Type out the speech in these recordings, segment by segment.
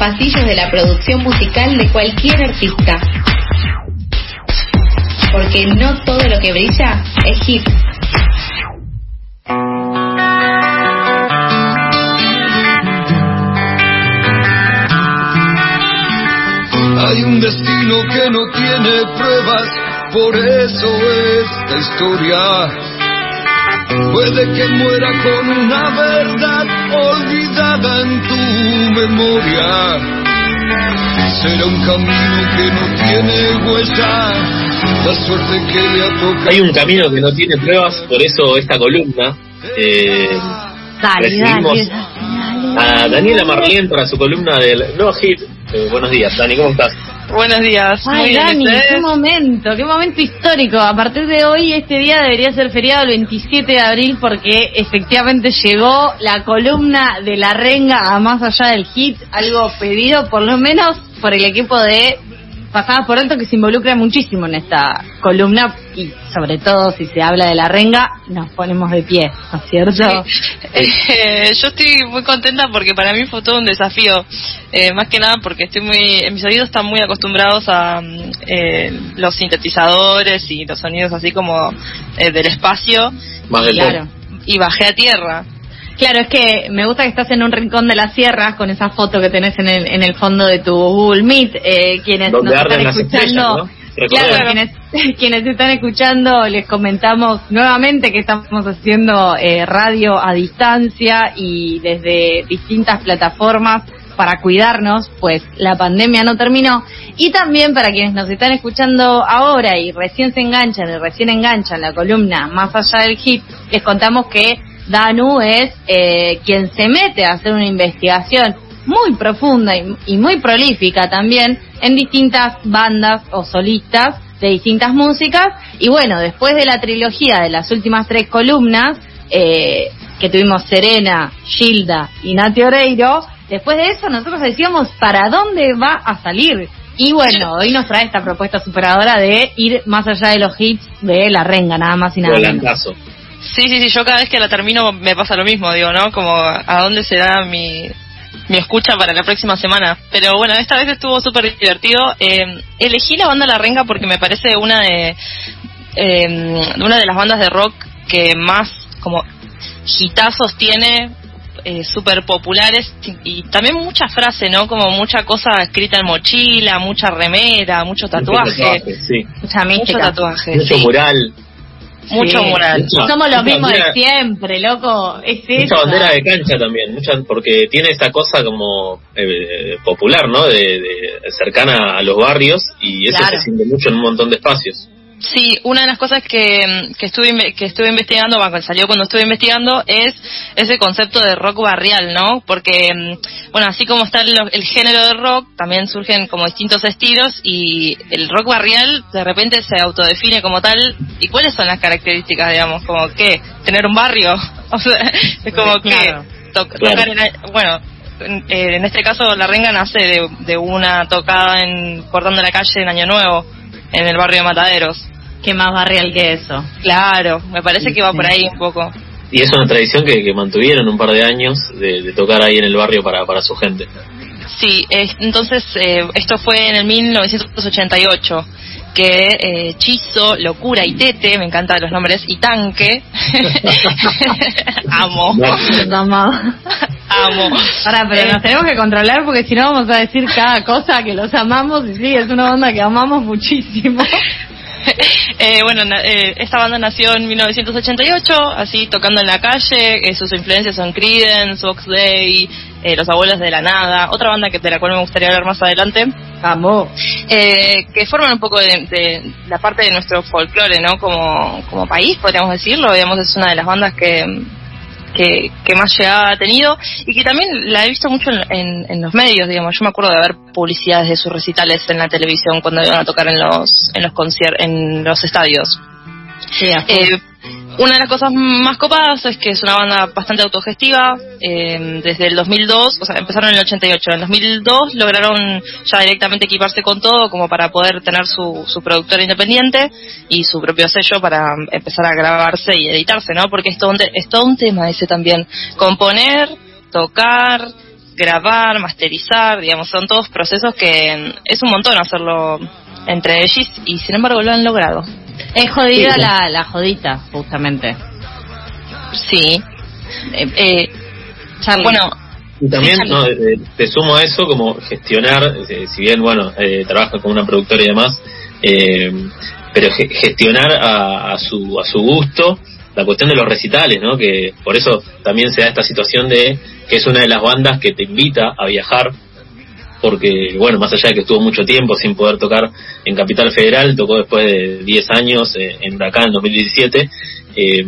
pasillos de la producción musical de cualquier artista. Porque no todo lo que brilla es hit. Hay un destino que no tiene pruebas, por eso esta historia puede que muera con una verdad olvidada en tu memoria. Será un camino que no tiene huella, la suerte que le ha tocado. Hay un camino que no tiene pruebas, por eso esta columna. Eh, Dale, recibimos dale, dale, a Daniela Marlien para su columna del No Hit. Eh, buenos días, Dani, ¿cómo estás? Buenos días. Ay, Dani, qué momento, qué momento histórico. A partir de hoy, este día debería ser feriado el 27 de abril porque efectivamente llegó la columna de la renga a más allá del hit, algo pedido por lo menos por el equipo de Pasadas por Alto que se involucra muchísimo en esta columna y sobre todo si se habla de la renga, nos ponemos de pie, ¿no es cierto? Eh, yo estoy muy contenta porque para mí fue todo un desafío. Eh, más que nada porque estoy muy, mis oídos están muy acostumbrados a mm, eh, los sintetizadores y los sonidos así como eh, del espacio. Más del Claro. Y bajé a tierra. Claro, es que me gusta que estás en un rincón de las sierras con esa foto que tenés en el, en el fondo de tu Google Meet. Eh, quienes Donde nos están escuchando, claro, quienes, quienes están escuchando, les comentamos nuevamente que estamos haciendo eh, radio a distancia y desde distintas plataformas para cuidarnos, pues la pandemia no terminó. Y también para quienes nos están escuchando ahora y recién se enganchan y recién enganchan la columna Más allá del hit, les contamos que Danu es eh, quien se mete a hacer una investigación muy profunda y, muy prolífica también en distintas bandas o solistas de distintas músicas. Y bueno, después de la trilogía de las últimas tres columnas, eh, que tuvimos Serena, Gilda y Nati Oreiro, después de eso nosotros decíamos para dónde va a salir. Y bueno, hoy nos trae esta propuesta superadora de ir más allá de los hits de la renga, nada más y nada menos. Sí, sí, sí, yo cada vez que la termino me pasa lo mismo, digo, ¿no? Como a dónde será mi, mi escucha para la próxima semana. Pero bueno, esta vez estuvo súper divertido. Eh, elegí la banda La Renga porque me parece una de, eh, una de las bandas de rock que más como hitazos tiene, eh, súper populares y también mucha frase, ¿no? Como mucha cosa escrita en mochila, mucha remera, mucho tatuaje. Sí. Mucha Mucho mística. tatuaje, Mucho sí. mural. Mucho Sí. moral. Mucha- Somos los mismos de siempre, loco. Es Mucha bandera de cancha también, mucha, porque tiene esa cosa como eh, popular, ¿no? De, de- cercana a los barrios y eso Claro. se siente mucho en un montón de espacios. Sí, una de las cosas que, que estuve que estuve investigando, bueno, salió cuando estuve investigando, es ese concepto de rock barrial, ¿no? Porque, mm, bueno, así como está el, el género de rock, también surgen como distintos estilos y el rock barrial de repente se autodefine como tal. ¿Y cuáles son las características, digamos? Como que tener un barrio, o sea, es como Claro. que to- Claro. tocar en, bueno, en, eh, en este caso la renga nace de, de una tocada en cortando la calle en Año Nuevo, en el barrio de Mataderos. ¿Qué más barrial que eso? Claro, me parece que va por ahí un poco. Y es una tradición que, que mantuvieron un par de años de, de tocar ahí en el barrio para, para su gente. Sí, es- entonces eh, esto fue en el 1988 que eh, Chizo, Locura y Tete, me encantan los nombres, y Tanque, amo, amo. Ahora, pero Eh, nos tenemos que controlar porque si no vamos a decir cada cosa que los amamos y sí, es una onda que amamos muchísimo. Eh, bueno, eh, esta banda nació en 1988, así tocando en la calle. eh, sus influencias son Creedence, Vox Day, eh, Los Abuelos de la Nada. Otra banda que de la cual me gustaría hablar más adelante. Amo. eh, que forman un poco de, de la parte de nuestro folclore, ¿no? Como, como país, podríamos decirlo. Digamos, es una de las bandas que, que, que más llegada ha tenido y que también la he visto mucho en, en- en los medios, digamos. Yo me acuerdo de ver publicidades de sus recitales en la televisión cuando iban a tocar en los, en los en los estadios. Sí. Eh, una de las cosas más copadas es que es una banda bastante autogestiva. eh, desde el 2002, o sea, empezaron en el 88. En el 2002 lograron ya directamente equiparse con todo como para poder tener su, su productora independiente y su propio sello para empezar a grabarse y editarse, ¿no? Porque es todo es todo un tema ese también. Componer, tocar, grabar, masterizar, digamos, son todos procesos que es un montón hacerlo entre ellos y sin embargo lo han logrado. Es jodida la, la jodita, justamente. Sí. Eh, eh, bueno, y también no, eh, te sumo a eso como gestionar, eh, si bien, bueno, eh, trabaja con una productora y demás, eh, pero gestionar a, a, su, a su gusto la cuestión de los recitales, ¿no? Que por eso también se da esta situación de que es una de las bandas que te invita a viajar, porque, bueno, más allá de que estuvo mucho tiempo sin poder tocar en Capital Federal, tocó después de 10 años eh, en Huracán en 2017, eh,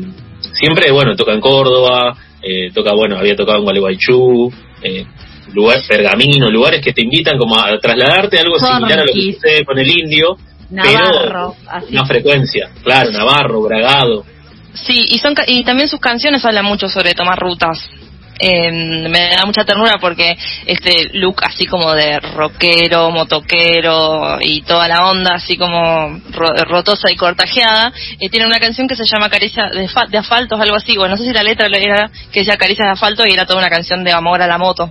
siempre, bueno, toca en Córdoba, eh, toca, bueno, había tocado en Gualeguaychú, eh, lugares, Pergamino, lugares que te invitan como a trasladarte algo similar a lo que sucede con el indio, Navarro, pero así. una frecuencia, claro, Navarro, Bragado. Sí, y, son, y también sus canciones hablan mucho sobre tomar rutas. Eh, me da mucha ternura porque este look así como de rockero, motoquero y toda la onda así como ro rotosa y cortajeada, eh, tiene una canción que se llama Caricia de, de asfalto, algo así, bueno, no sé si la letra era que decía Caricia de asfalto y era toda una canción de amor a la moto.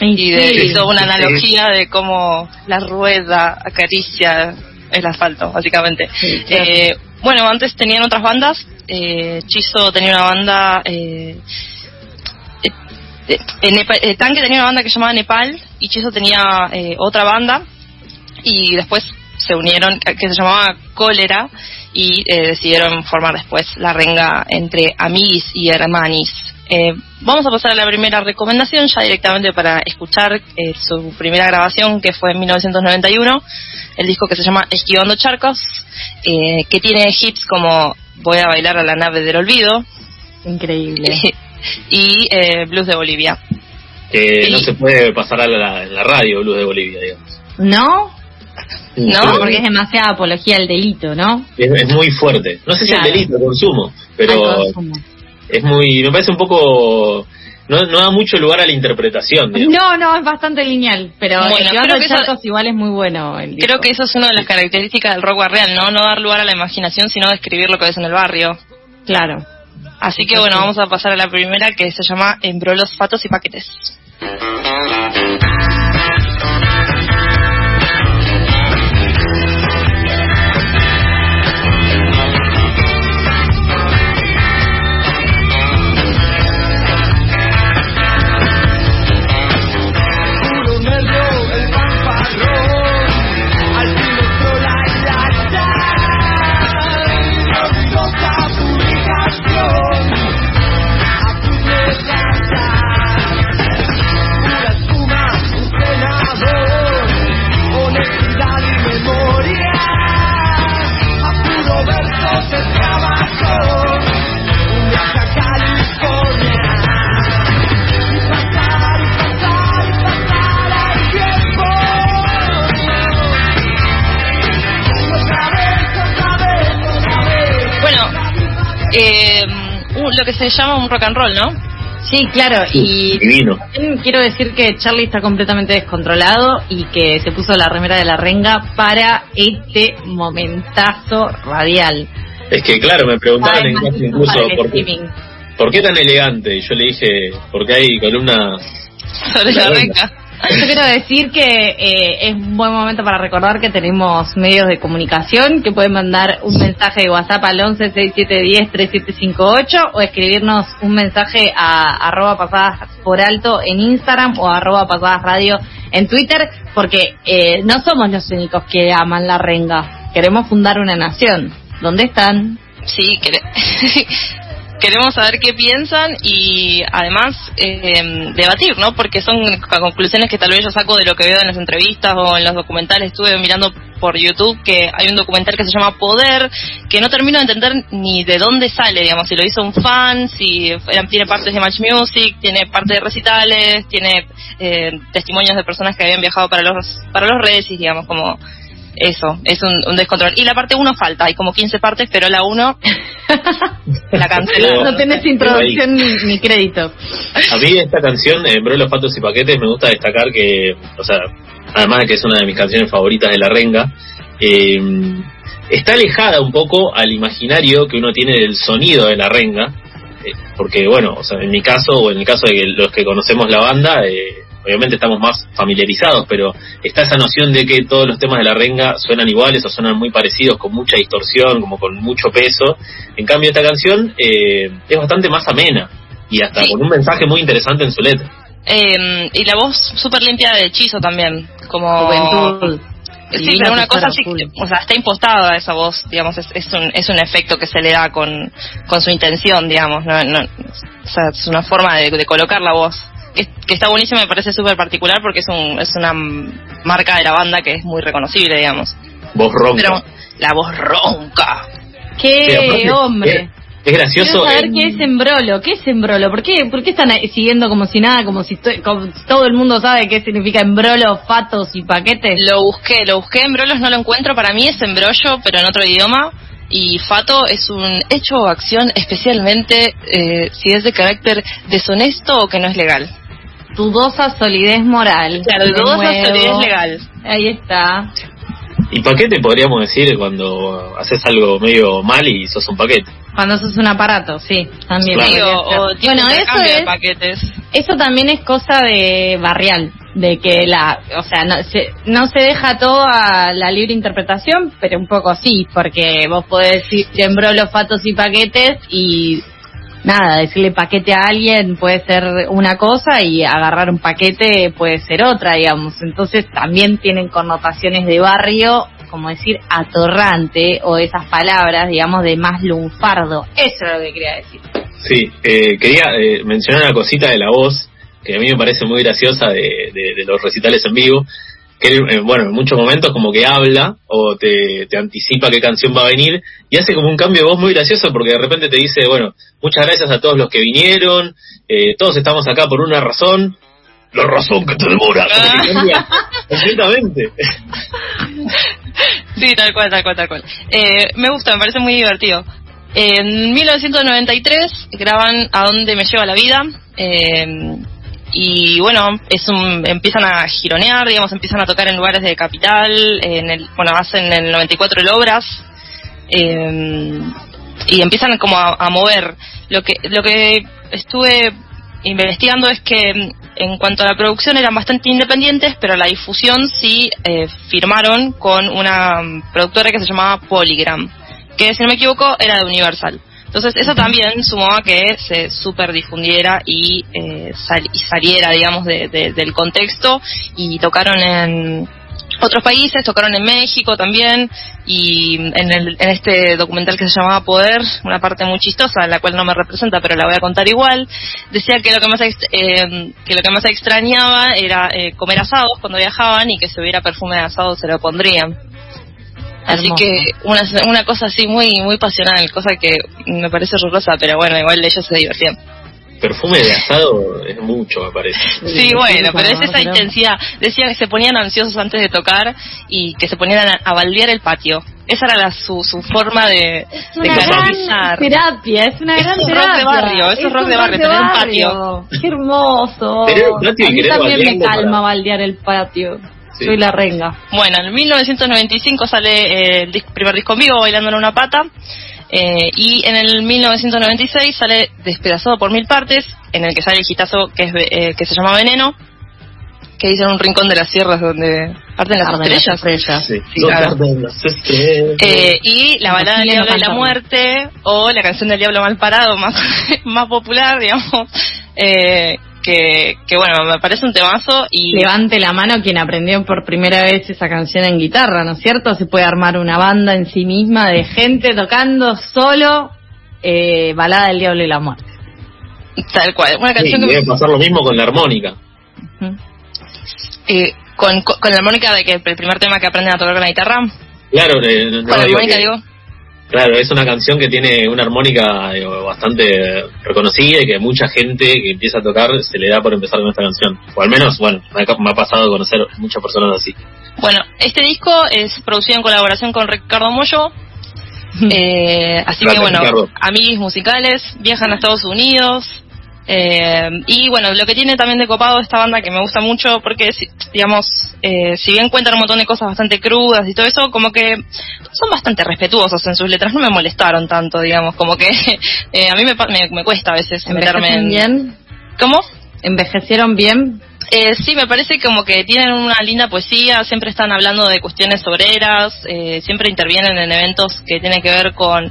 Y de, sí, hizo una analogía sí. de cómo la rueda acaricia el asfalto, básicamente. Sí, claro. eh, bueno, antes tenían otras bandas, eh, Chizo tenía una banda... Eh, Tanque tenía una banda que se llamaba Nepal y Chizo tenía eh, otra banda y después se unieron que se llamaba Cólera y eh, decidieron formar después la renga entre Amigis y Hermanis. Eh, vamos a pasar a la primera recomendación ya directamente para escuchar eh, su primera grabación que fue en 1991, el disco que se llama Esquivando Charcos, eh, que tiene hits como Voy a bailar a la nave del olvido. Increíble. y eh, Blues de Bolivia. Que y... no se puede pasar a la, la, radio Blues de Bolivia, digamos. ¿No? No, porque es demasiada apología al delito, ¿no? Es, es muy fuerte. No sé claro. si el delito, el consumo, pero consumo. es muy, me parece un poco, no, no da mucho lugar a la interpretación. Digamos. No, no, es bastante lineal, pero bueno, creo que eso, igual es muy bueno. creo disco. que eso es una de las características del rock real, ¿no? No dar lugar a la imaginación, sino describir lo que ves en el barrio. Claro. Así que bueno, vamos a pasar a la primera que se llama Embrolos, Fatos y Paquetes. Lo que se llama un rock and roll, ¿no? Sí, claro, y Divino. quiero decir que Charlie está completamente descontrolado y que se puso la remera de la renga para este momentazo radial. Es que claro, me preguntaron en clase incluso por qué, por qué tan elegante, y yo le dije, porque hay columna sobre la, la renga. renga. Yo quiero decir que eh, es un buen momento para recordar que tenemos medios de comunicación que pueden mandar un mensaje de WhatsApp al 11 6710 3758 o escribirnos un mensaje a arroba pasadas por alto en Instagram o arroba pasadas radio en Twitter porque eh, no somos los únicos que aman la renga. Queremos fundar una nación. ¿Dónde están? Sí, quere queremos saber qué piensan y además eh, debatir, ¿no? Porque son conclusiones que tal vez yo saco de lo que veo en las entrevistas o en los documentales. Estuve mirando por YouTube que hay un documental que se llama Poder, que no termino de entender ni de dónde sale, digamos, si lo hizo un fan, si tiene partes de Match Music, tiene parte de recitales, tiene eh, testimonios de personas que habían viajado para los para los redes, digamos, como eso, es un, un, descontrol. Y la parte 1 falta, hay como 15 partes, pero la 1 la cancelaron. No tenés introducción ni, ni, crédito. A mí esta canción, en Bro los Patos y Paquetes, me gusta destacar que, o sea, además de que es una de mis canciones favoritas de la renga, eh, está alejada un poco al imaginario que uno tiene del sonido de la renga, eh, porque bueno, o sea, en mi caso, o en el caso de que los que conocemos la banda, eh, obviamente estamos más familiarizados, pero está esa noción de que todos los temas de la renga suenan iguales o suenan muy parecidos, con mucha distorsión, como con mucho peso. En cambio, esta canción eh, es bastante más amena y hasta Sí. con un mensaje muy interesante en su letra. Eh, y la voz súper limpia de hechizo también, como... Juventud. Sí, pero una cosa sí, Azul. o sea, está impostada esa voz, digamos, es, es, un, es un efecto que se le da con, con su intención, digamos, no, no, o sea, es una forma de, de colocar la voz, que, que está buenísima, me parece súper particular porque es, un, es una marca de la banda que es muy reconocible, digamos. Voz ronca. Pero la voz ronca. ¡Qué aparte, hombre! Es, es gracioso. Quiero saber en- qué es embrolo, qué es embrolo, ¿por qué, por qué están siguiendo como si nada, como si, como todo el mundo sabe qué significa embrolo, fatos y paquetes? Lo busqué, lo busqué en brolos, no lo encuentro, para mí es embrollo, pero en otro idioma. Y fato es un hecho o acción especialmente eh, si es de carácter deshonesto o que no es legal. Dudosa solidez moral. Claro, dudosa solidez legal. Ahí está. ¿Y paquete podríamos decir cuando haces algo medio mal y sos un paquete? Cuando sos un aparato, sí, también. Claro. Sí, podría o, bueno, eso es, paquetes. eso también es cosa de barrial, de que la, o sea, no se, no se deja todo a la libre interpretación, pero un poco sí, porque vos podés decir embrolo, fatos y paquetes y nada, decirle paquete a alguien puede ser una cosa y agarrar un paquete puede ser otra, digamos. Entonces también tienen connotaciones de barrio, como decir atorrante o esas palabras, digamos, de más lunfardo. Eso es lo que quería decir. Sí, eh, quería eh, mencionar una cosita de la voz que a mí me parece muy graciosa de, de- de los recitales en vivo. Que, eh, bueno, en muchos momentos como que habla o te, te anticipa qué canción va a venir y hace como un cambio de voz muy gracioso porque de repente te dice, bueno, muchas gracias a todos los que vinieron, eh, todos estamos acá por una razón, la razón que te demora, como que cambia completamente. Sí, tal cual, tal cual, tal cual. Eh, me gusta, me parece muy divertido. En 1993 graban A dónde me lleva la vida. eh, y bueno, es un, empiezan a gironear, digamos, empiezan a tocar en lugares de capital. En el, bueno, hacen en el 94 el Obras. eh, y empiezan como a, a mover. Lo que, lo que estuve investigando es que mm, en cuanto a la producción eran bastante independientes, pero la difusión sí eh, firmaron con una productora que se llamaba Polygram, que si no me equivoco era de Universal. Entonces eso también sumó a que se super difundiera y, eh, sal- y saliera, digamos, de- de- del contexto. Y tocaron en otros países, tocaron en México también. Y en, el- en este documental que se llamaba Poder, una parte muy chistosa, la cual no me representa, pero la voy a contar igual, decía que lo que más, eh, que lo que más extrañaba era eh, comer asados cuando viajaban y que si hubiera perfume de asado se lo pondrían. Así Hermoso. que una, una cosa así muy muy pasional, cosa que me parece horrorosa, pero bueno, igual ellos se divertían. Perfume de asado es mucho, me parece. Sí, bueno, pero es esa pero- intensidad. Decían que se ponían ansiosos antes de tocar y que se ponían a, a baldear el patio. Esa era la, su, su forma de, Es de una gran canalizar. terapia, es una Es gran rock terapia. de barrio, es un rock de barrio, tener un patio. Qué hermoso. Patio y A mí también me calma para- baldear el patio. Sí. Soy la renga. Bueno, en 1995 sale eh, el primer disco en vivo, Bailando en una pata. eh, y en el 1996 sale Despedazado por mil partes, en el que sale el hitazo que, es, eh, que se llama Veneno, que dice en un rincón de las sierras donde arden las Arden las estrellas. estrellas. Sí. Sí, Dos claro. tardes, las estrellas. Eh, y la balada del diablo y la muerte o la canción del diablo mal parado más más popular digamos eh, que, que bueno me parece un temazo y Levante la mano quien aprendió por primera vez esa canción en guitarra, ¿no es cierto? Se puede armar una banda en sí misma de gente tocando solo eh, Balada del Diablo y la Muerte. tal cual una Sí, canción que debe pasar lo mismo con la armónica. Eh, con, con, con la armónica de que el primer tema que aprenden a tocar con la guitarra Claro, no, con la digo armónica que- digo Claro, es una canción que tiene una armónica digo, bastante reconocida y que mucha gente que empieza a tocar se le da por empezar con esta canción. O al menos, bueno, me ha, me ha pasado conocer muchas personas así. bueno este disco es producido en colaboración con Ricardo Mollo Eh, así Gracias, que bueno, Ricardo. amigos musicales, viajan a Estados Unidos. Eh, y bueno, lo que tiene también de copado esta banda que me gusta mucho porque, digamos, eh, si bien cuentan un montón de cosas bastante crudas y todo eso, como que son bastante respetuosos en sus letras, no me molestaron tanto, digamos, como que eh, a mí me, me, me cuesta a veces meterme ¿Envejecen en... bien? ¿Cómo? ¿Envejecieron bien? Eh, sí, me parece como que tienen una linda poesía, siempre están hablando de cuestiones obreras, eh, siempre intervienen en eventos que tienen que ver con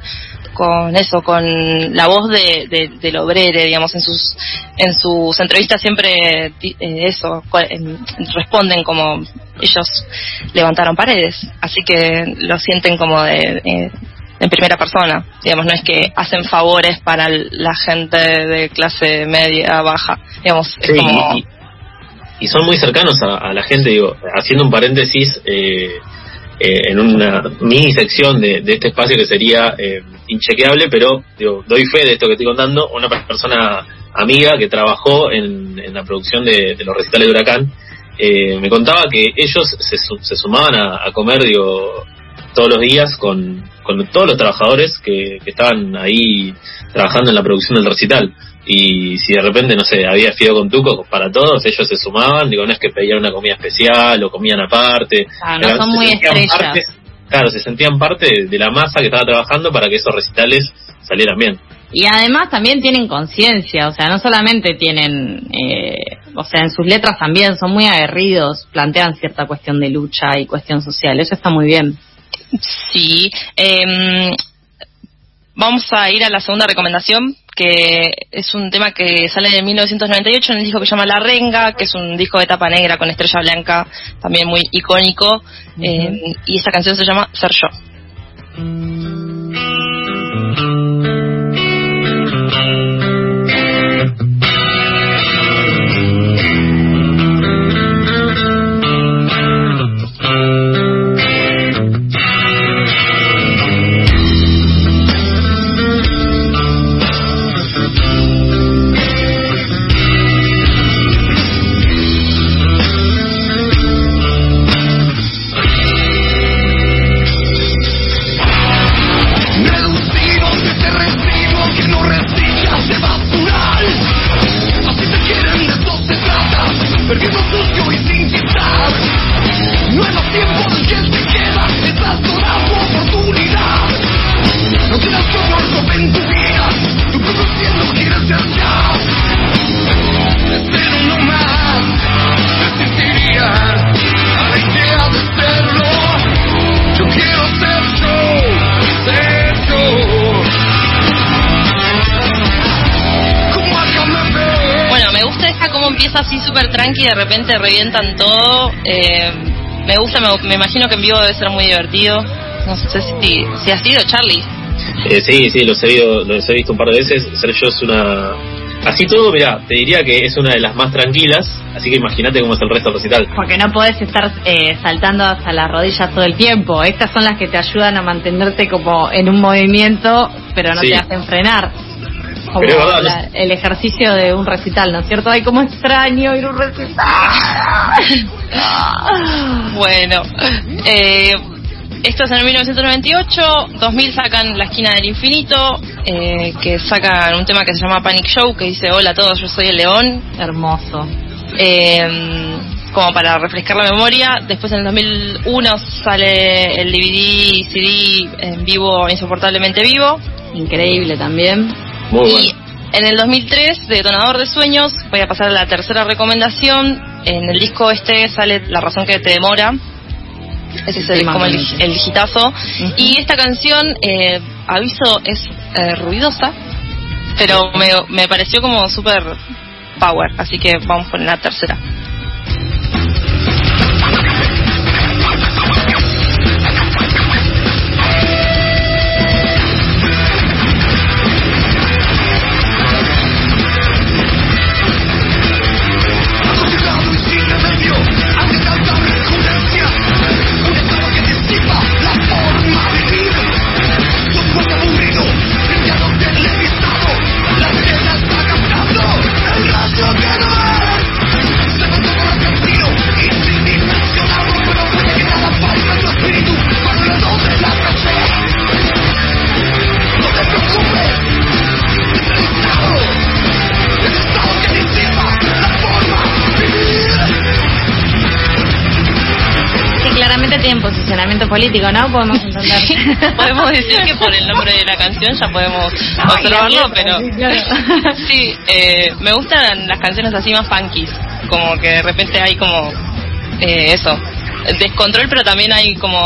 con eso, con la voz de, de, del obrero, digamos, en sus en sus entrevistas siempre eh, eso responden como ellos levantaron paredes, así que lo sienten como de, en primera persona, digamos, no es que hacen favores para la gente de clase media baja, digamos, es como y son muy cercanos a, la gente, digo, haciendo un paréntesis eh, eh, en una mini sección de, este espacio que sería eh, inchequeable, pero digo, doy fe de esto que estoy contando, una persona amiga que trabajó en, la producción de, los recitales de Huracán, me contaba que ellos se, se sumaban a, comer, digo, todos los días con, con todos los trabajadores que estaban ahí trabajando en la producción del recital y si de repente, no sé, había fío con tuco para todos, ellos se sumaban, digo, no es que pedían una comida especial o comían aparte. Ah, no son muy estrellas. claro, se sentían parte de la masa que estaba trabajando para que esos recitales salieran bien. Y además también tienen conciencia, o sea, no solamente tienen, eh, o sea, en sus letras también son muy aguerridos, plantean cierta cuestión de lucha y cuestión social, eso está muy bien. Sí, eh, vamos a ir a la segunda recomendación, que es un tema que sale en 1998 en el disco que se llama La Renga, que es un disco de tapa negra con estrella blanca, también muy icónico, eh, y esta canción se llama Ser Yo. Tranqui y de repente revientan todo. Eh, me gusta, me, imagino que en vivo debe ser muy divertido. No sé si, si ha sido Charlie. Eh, sí, sí, los he, visto, los he visto un par de veces. Sergio es una... Así todo, mira, te diría que es una de las más tranquilas, así que imagínate cómo es el resto del recital. Porque no podés estar eh, saltando hasta las rodillas todo el tiempo. Estas son las que te ayudan a mantenerte como en un movimiento, pero no te hacen frenar el ejercicio de un recital, ¿no es cierto? Ay, cómo extraño ir a un recital. bueno, eh, esto es en 1998, 2000 sacan La esquina del infinito, eh, que sacan un tema que se llama Panic Show, que dice Hola a todos, yo soy el león. Hermoso. Eh, como para refrescar la memoria. Después en el 2001 sale el DVD y CD en vivo, insoportablemente vivo. Increíble también y en el 2003, Detonador de Sueños, voy a pasar a la tercera recomendación. En el disco este sale La razón que te demora. Ese es el, como el, el hitazo. Y esta canción, eh, aviso, es eh, ruidosa, pero me, me pareció como súper power. Así que vamos con la tercera. Posicionamiento político, ¿no? Podemos entender. podemos decir que por el nombre de la canción ya podemos observarlo, pero sí, eh, me gustan las canciones así más funky, como que de repente hay como eh, eso, descontrol, pero también hay como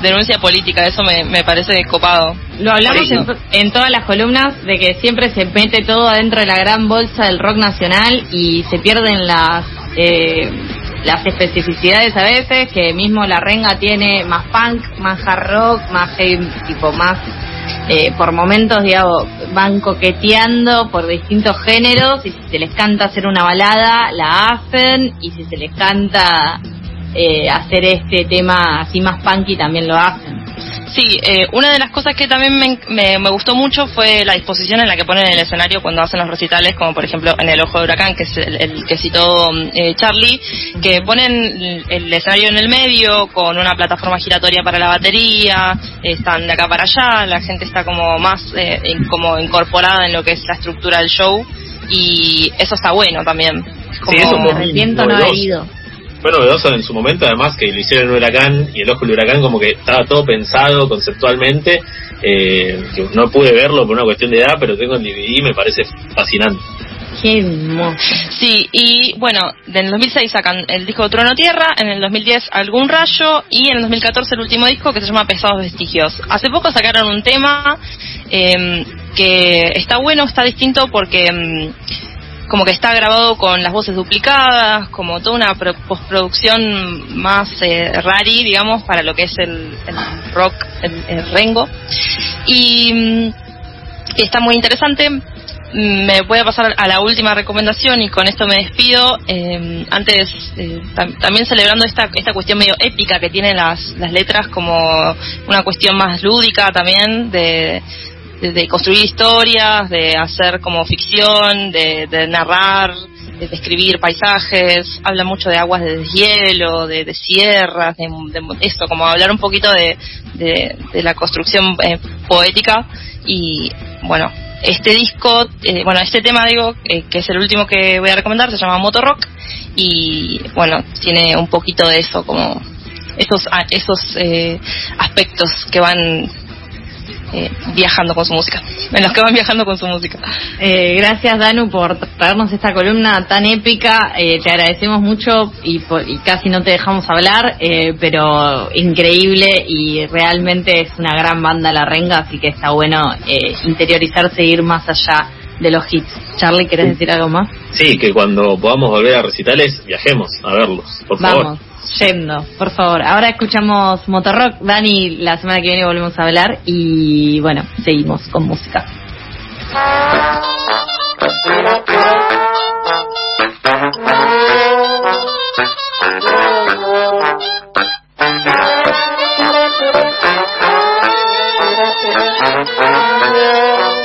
denuncia política, eso me, me parece copado. Lo hablamos en, todas las columnas de que siempre se mete todo adentro de la gran bolsa del rock nacional y se pierden las eh, las especificidades a veces, que mismo la renga tiene más punk, más hard rock, más tipo más eh, por momentos, digamos, van coqueteando por distintos géneros y si se les canta hacer una balada, la hacen y si se les canta eh, hacer este tema así más punky también lo hacen. Sí, eh, una de las cosas que también me, me, gustó mucho fue la disposición en la que ponen el escenario cuando hacen los recitales, como por ejemplo en El Ojo de Huracán, que es el, que citó eh, Charlie, que ponen el escenario en el medio con una plataforma giratoria para la batería, están de acá para allá, la gente está como más eh, como incorporada en lo que es la estructura del show y eso está bueno también. Como sí, me arrepiento no haber ido fue novedoso en su momento, además que lo hicieron en huracán y el ojo del huracán como que estaba todo pensado conceptualmente. Eh, no pude verlo por una cuestión de edad, pero tengo el DVD y me parece fascinante. Qué. Sí, y bueno, en el 2006 sacan el disco Trono Tierra, en el 2010 Algún Rayo y en el 2014 el último disco que se llama Pesados Vestigios. Hace poco sacaron un tema eh, que está bueno, está distinto porque... Mm, como que está grabado con las voces duplicadas, como toda una postproducción más eh, rari, digamos, para lo que es el, rock, el, rengo. Y mm, está muy interesante. Mm, me voy a pasar a la última recomendación y con esto me despido. Eh, antes, eh, también celebrando esta, esta cuestión medio épica que tienen las, las letras, como una cuestión más lúdica también de de, construir historias, de hacer como ficción, de, narrar, de describir paisajes, habla mucho de aguas de deshielo, de, de sierras, de, eso, como hablar un poquito de, de, la construcción eh, poética. Y bueno, este disco, eh, bueno, este tema digo, eh, que es el último que voy a recomendar, se llama Motorrock. Y bueno, tiene un poquito de eso, como esos, esos aspectos que van eh, viajando con su música, en los que van viajando con su música. Eh, gracias Danu por traernos esta columna tan épica, eh, te agradecemos mucho y, casi no te dejamos hablar, pero increíble y realmente es una gran banda La Renga, así que está bueno interiorizarse e ir más allá de los hits. Charlie, ¿querés decir algo más? Sí, que cuando podamos volver a recitales, viajemos a verlos, por favor. Yendo, por favor. Ahora escuchamos Motorrock. Dani, la semana que viene volvemos a hablar y bueno, seguimos con música.